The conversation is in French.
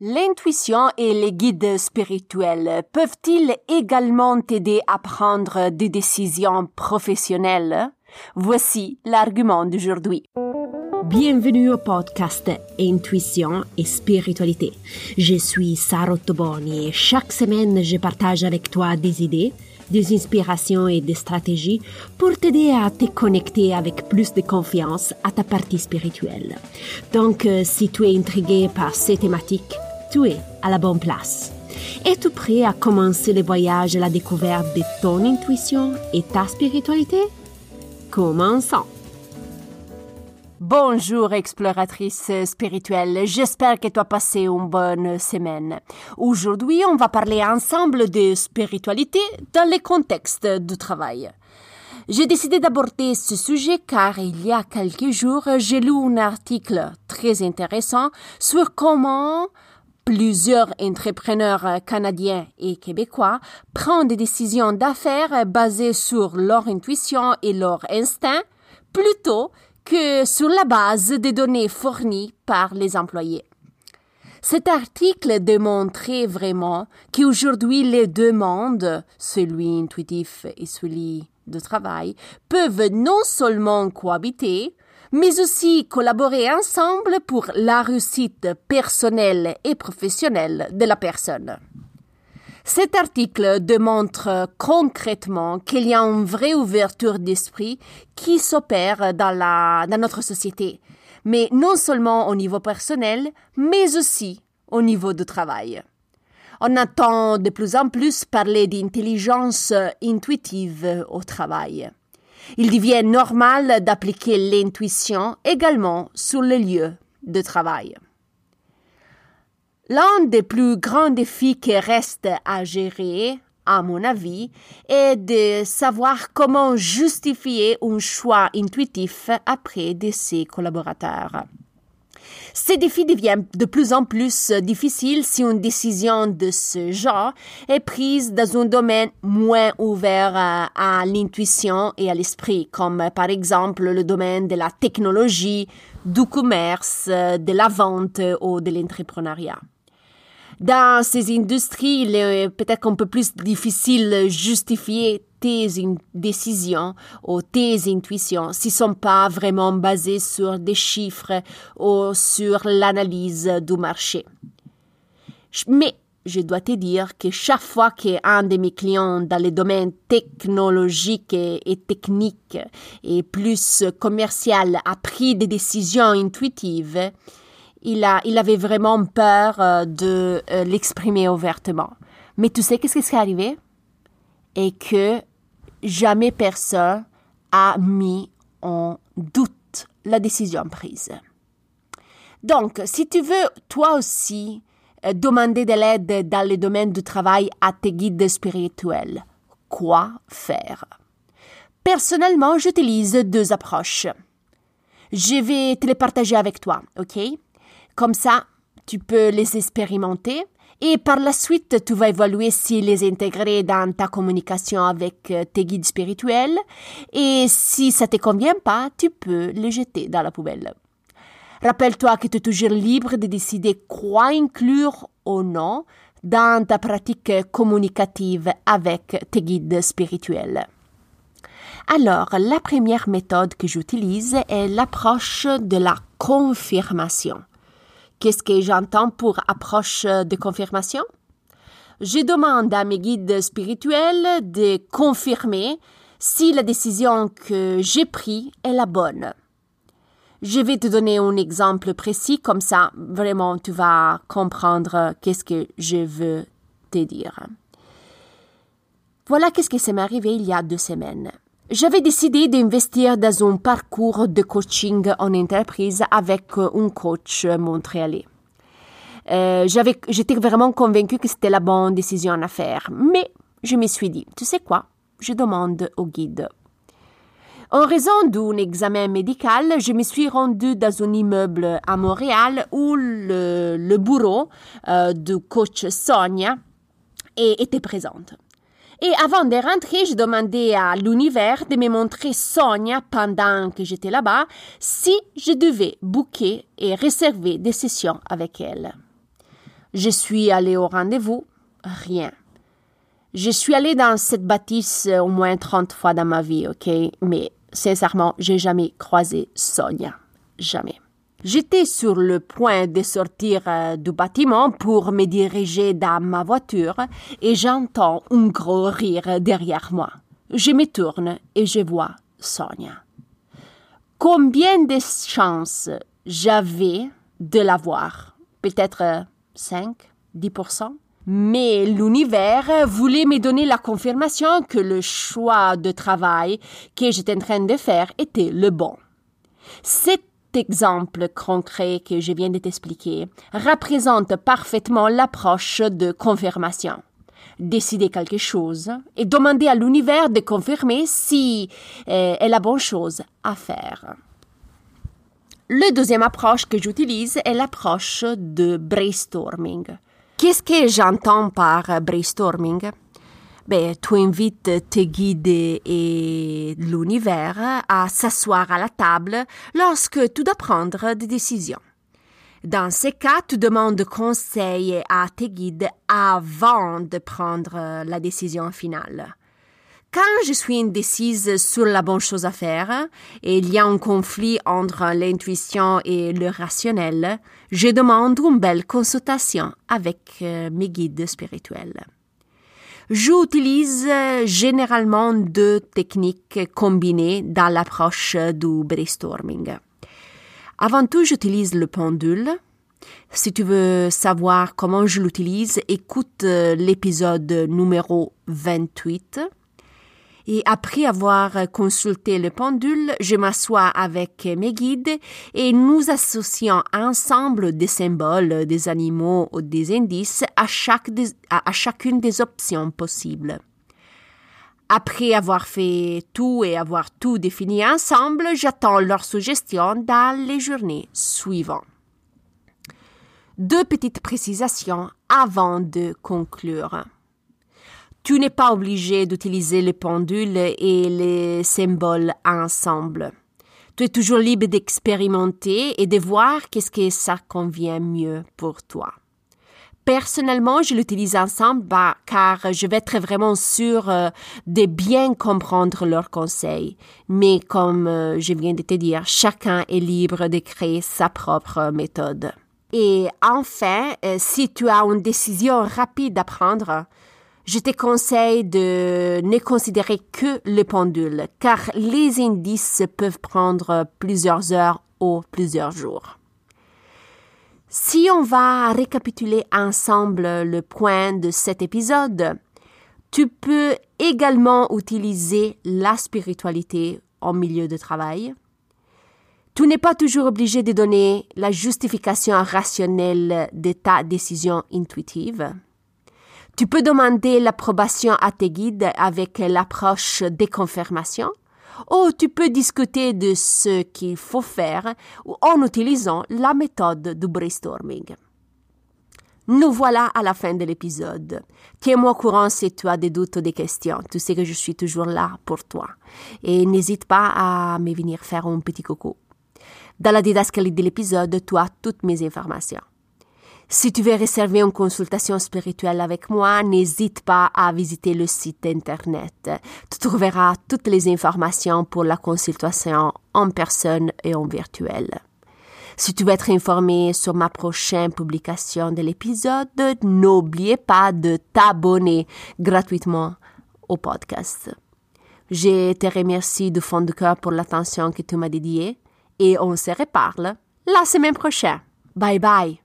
L'intuition et les guides spirituels peuvent-ils également t'aider à prendre des décisions professionnelles? Voici l'argument d'aujourd'hui. Bienvenue au podcast Intuition et Spiritualité. Je suis Sarah Toboni et chaque semaine je partage avec toi des idées, des inspirations et des stratégies pour t'aider à te connecter avec plus de confiance à ta partie spirituelle. Donc, euh, si tu es intrigué par ces thématiques, tu es à la bonne place. Es-tu prêt à commencer le voyage à la découverte de ton intuition et ta spiritualité? Commençons. Bonjour exploratrice spirituelle, j'espère que tu as passé une bonne semaine. Aujourd'hui, on va parler ensemble de spiritualité dans le contexte du travail. J'ai décidé d'aborder ce sujet car il y a quelques jours, j'ai lu un article très intéressant sur comment Plusieurs entrepreneurs canadiens et québécois prennent des décisions d'affaires basées sur leur intuition et leur instinct plutôt que sur la base des données fournies par les employés. Cet article démontrait vraiment qu'aujourd'hui les deux mondes, celui intuitif et celui de travail, peuvent non seulement cohabiter, mais aussi collaborer ensemble pour la réussite personnelle et professionnelle de la personne. Cet article démontre concrètement qu'il y a une vraie ouverture d'esprit qui s'opère dans, notre société, mais non seulement au niveau personnel, mais aussi au niveau du travail. On entend de plus en plus parler d'intelligence intuitive au travail. Il devient normal d'appliquer l'intuition également sur le lieu de travail. L'un des plus grands défis qui reste à gérer, à mon avis, est de savoir comment justifier un choix intuitif auprès de ses collaborateurs. Ces défis deviennent de plus en plus difficiles si une décision de ce genre est prise dans un domaine moins ouvert à, l'intuition et à l'esprit, comme par exemple le domaine de la technologie, du commerce, de la vente ou de l'entrepreneuriat. Dans ces industries, il est peut-être un peu plus difficile de justifier tes décisions ou tes intuitions s'ils sont pas vraiment basées sur des chiffres ou sur l'analyse du marché. Mais je dois te dire que chaque fois qu'un de mes clients dans le domaine technologique et, technique et plus commercial a pris des décisions intuitives, il, a, il avait vraiment peur euh, de euh, l'exprimer ouvertement. Mais tu sais qu'est-ce qui est arrivé? Et que jamais personne a mis en doute la décision prise. Donc, si tu veux toi aussi euh, demander de l'aide dans le domaine du travail à tes guides spirituels, quoi faire? Personnellement, j'utilise deux approches. Je vais te les partager avec toi, ok? Comme ça, tu peux les expérimenter et par la suite, tu vas évaluer si les intégrer dans ta communication avec euh, tes guides spirituels et si ça te convient pas, tu peux les jeter dans la poubelle. Rappelle-toi que tu es toujours libre de décider quoi inclure ou non dans ta pratique communicative avec tes guides spirituels. Alors, la première méthode que j'utilise est l'approche de la confirmation. Qu'est-ce que j'entends pour approche de confirmation? Je demande à mes guides spirituels de confirmer si la décision que j'ai prise est la bonne. Je vais te donner un exemple précis, comme ça, vraiment, tu vas comprendre qu'est-ce que je veux te dire. Voilà qu'est-ce qui s'est arrivé il y a deux semaines. J'avais décidé d'investir dans un parcours de coaching en entreprise avec un coach montréalais. Euh, j'étais vraiment convaincue que c'était la bonne décision à faire, mais je me suis dit, tu sais quoi, je demande au guide. En raison d'un examen médical, je me suis rendue dans un immeuble à Montréal où le, bureau euh, du coach Sonia était présente. Et avant de rentrer, je demandais à l'univers de me montrer Sonia pendant que j'étais là-bas si je devais booker et réserver des sessions avec elle. Je suis allée au rendez-vous, rien. Je suis allée dans cette bâtisse au moins 30 fois dans ma vie, ok? Mais sincèrement, j'ai jamais croisé Sonia. Jamais. J'étais sur le point de sortir euh, du bâtiment pour me diriger dans ma voiture et j'entends un gros rire derrière moi. Je me tourne et je vois Sonia. Combien de chances j'avais de la voir? Peut-être 5, 10%. Mais l'univers voulait me donner la confirmation que le choix de travail que j'étais en train de faire était le bon. Exemple concret que je viens de t'expliquer représente parfaitement l'approche de confirmation. Décider quelque chose et demander à l'univers de confirmer si euh, est la bonne chose à faire. Le deuxième approche que j'utilise est l'approche de brainstorming. Qu'est-ce que j'entends par brainstorming? Ben, tu invites tes guides et l'univers à s'asseoir à la table lorsque tu dois prendre des décisions. Dans ces cas, tu demandes conseil à tes guides avant de prendre la décision finale. Quand je suis indécise sur la bonne chose à faire et il y a un conflit entre l'intuition et le rationnel, je demande une belle consultation avec euh, mes guides spirituels. J'utilise généralement deux techniques combinées dans l'approche du brainstorming. Avant tout, j'utilise le pendule. Si tu veux savoir comment je l'utilise, écoute euh, l'épisode numéro 28 et après avoir consulté le pendule, je m'assois avec mes guides et nous associons ensemble des symboles, des animaux ou des indices à, chacune des options possibles. Après avoir fait tout et avoir tout défini ensemble, j'attends leurs suggestions dans les journées suivantes. Deux petites précisations avant de conclure. Tu n'es pas obligé d'utiliser les pendules et les symboles ensemble. Tu es toujours libre d'expérimenter et de voir qu'est-ce que ça convient mieux pour toi. Personnellement, je l'utilise ensemble bah, car je vais être vraiment sûr euh, de bien comprendre leurs conseils. Mais comme euh, je viens de te dire, chacun est libre de créer sa propre méthode. Et enfin, euh, si tu as une décision rapide à prendre, je te conseille de ne considérer que le pendule, car les indices peuvent prendre plusieurs heures ou plusieurs jours. Si on va récapituler ensemble le point de cet épisode, tu peux également utiliser la spiritualité en milieu de travail. Tu n'es pas toujours obligé de donner la justification rationnelle de ta décision intuitive. Tu peux demander l'approbation à tes guides avec l'approche des confirmations ou tu peux discuter de ce qu'il faut faire en utilisant la méthode du brainstorming. Nous voilà à la fin de l'épisode. Tiens-moi au courant si tu as des doutes ou des questions. Tu sais que je suis toujours là pour toi. Et n'hésite pas à me venir faire un petit coucou. Dans la didascalie de l'épisode, tu as toutes mes informations. Si tu veux réserver une consultation spirituelle avec moi, n'hésite pas à visiter le site internet. Tu trouveras toutes les informations pour la consultation en personne et en virtuel. Si tu veux être informé sur ma prochaine publication de l'épisode, n'oublie pas de t'abonner gratuitement au podcast. Je te remercie du fond du cœur pour l'attention que tu m'as dédiée et on se reparle la semaine prochaine. Bye bye.